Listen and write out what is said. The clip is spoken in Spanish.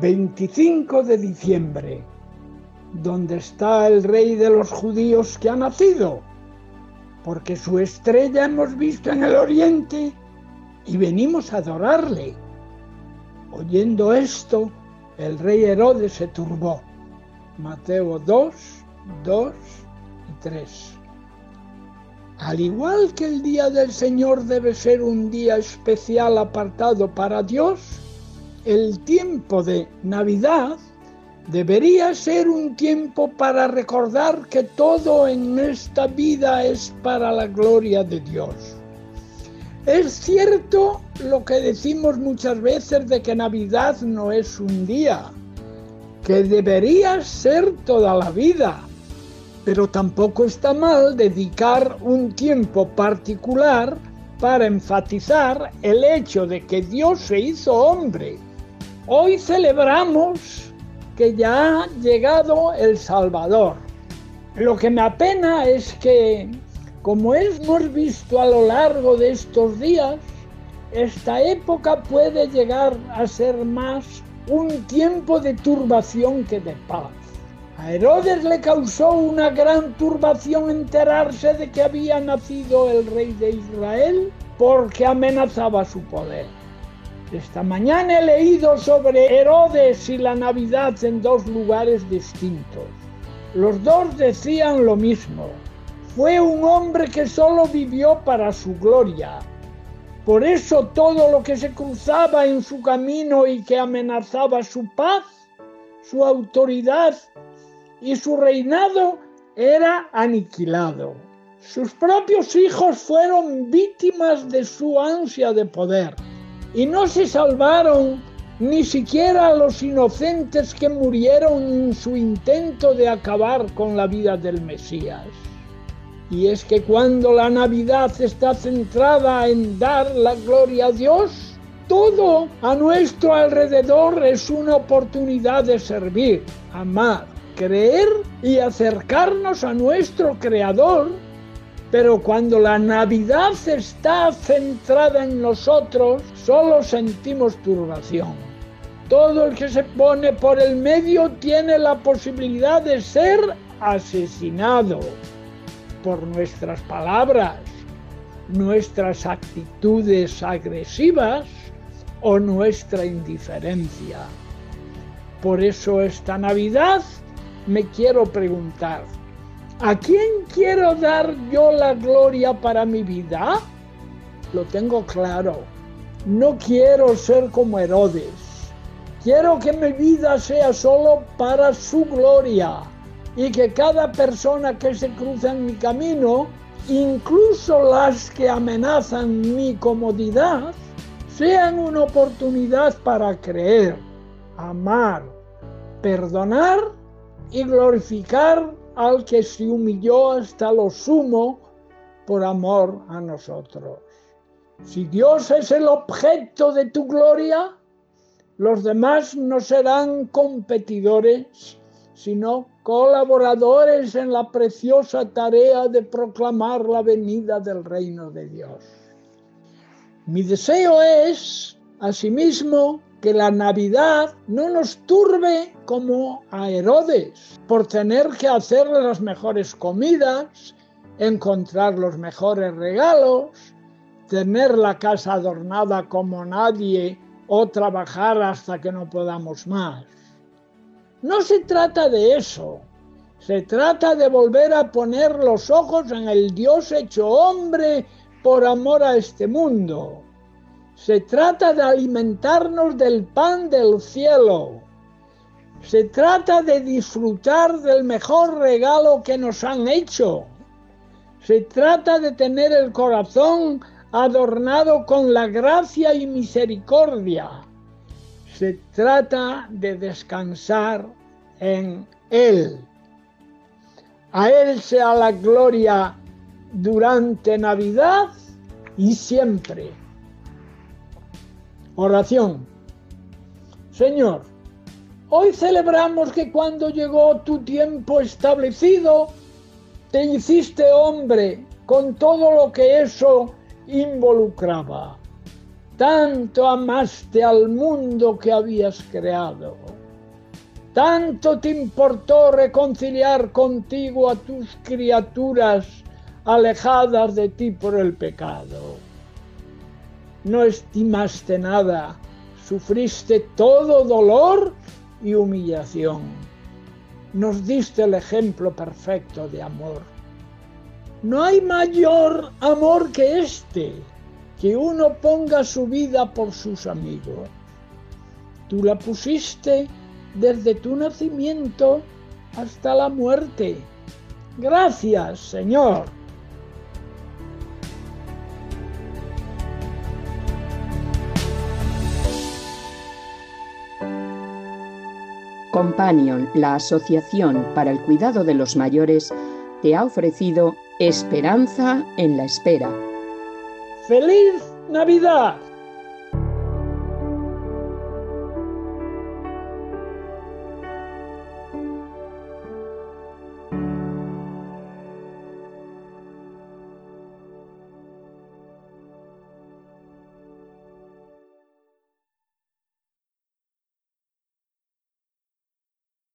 ...25 de diciembre... ...donde está el rey de los judíos que ha nacido? Porque su estrella hemos visto en el oriente... ...y venimos a adorarle. Oyendo esto, el rey Herodes se turbó. Mateo 2, 2 y 3. Al igual que el día del Señor debe ser un día especial apartado para Dios, el tiempo de Navidad debería ser un tiempo para recordar que todo en esta vida es para la gloria de Dios. Es cierto lo que decimos muchas veces de que Navidad no es un día, que debería ser toda la vida, pero tampoco está mal dedicar un tiempo particular para enfatizar el hecho de que Dios se hizo hombre Hoy celebramos que ya ha llegado el Salvador. Lo que me apena es que, como hemos visto a lo largo de estos días, esta época puede llegar a ser más un tiempo de turbación que de paz. A Herodes le causó una gran turbación enterarse de que había nacido el rey de Israel porque amenazaba su poder. Esta mañana he leído sobre Herodes y la Navidad en dos lugares distintos. Los dos decían lo mismo. Fue un hombre que solo vivió para su gloria. Por eso todo lo que se cruzaba en su camino y que amenazaba su paz, su autoridad y su reinado era aniquilado. Sus propios hijos fueron víctimas de su ansia de poder y no se salvaron ni siquiera los inocentes que murieron en su intento de acabar con la vida del Mesías. Y es que cuando la Navidad está centrada en dar la gloria a Dios, todo a nuestro alrededor es una oportunidad de servir, amar, creer y acercarnos a nuestro Creador pero cuando la Navidad está centrada en nosotros, solo sentimos turbación. Todo el que se pone por el medio tiene la posibilidad de ser asesinado por nuestras palabras, nuestras actitudes agresivas o nuestra indiferencia. Por eso esta Navidad me quiero preguntar, ¿A quién quiero dar yo la gloria para mi vida? Lo tengo claro. No quiero ser como Herodes. Quiero que mi vida sea solo para su gloria y que cada persona que se cruza en mi camino, incluso las que amenazan mi comodidad, sean una oportunidad para creer, amar, perdonar y glorificar al que se humilló hasta lo sumo por amor a nosotros. Si Dios es el objeto de tu gloria, los demás no serán competidores, sino colaboradores en la preciosa tarea de proclamar la venida del reino de Dios. Mi deseo es, asimismo, que la Navidad no nos turbe como a Herodes por tener que hacer las mejores comidas, encontrar los mejores regalos, tener la casa adornada como nadie o trabajar hasta que no podamos más. No se trata de eso, se trata de volver a poner los ojos en el Dios hecho hombre por amor a este mundo se trata de alimentarnos del pan del cielo. Se trata de disfrutar del mejor regalo que nos han hecho. Se trata de tener el corazón adornado con la gracia y misericordia. Se trata de descansar en Él. A Él sea la gloria durante Navidad y siempre. Oración. Señor, hoy celebramos que cuando llegó tu tiempo establecido, te hiciste hombre con todo lo que eso involucraba. Tanto amaste al mundo que habías creado. Tanto te importó reconciliar contigo a tus criaturas alejadas de ti por el pecado. No estimaste nada, sufriste todo dolor y humillación. Nos diste el ejemplo perfecto de amor. No hay mayor amor que este, que uno ponga su vida por sus amigos. Tú la pusiste desde tu nacimiento hasta la muerte. Gracias, Señor. Companion, la Asociación para el Cuidado de los Mayores, te ha ofrecido Esperanza en la Espera. ¡Feliz Navidad!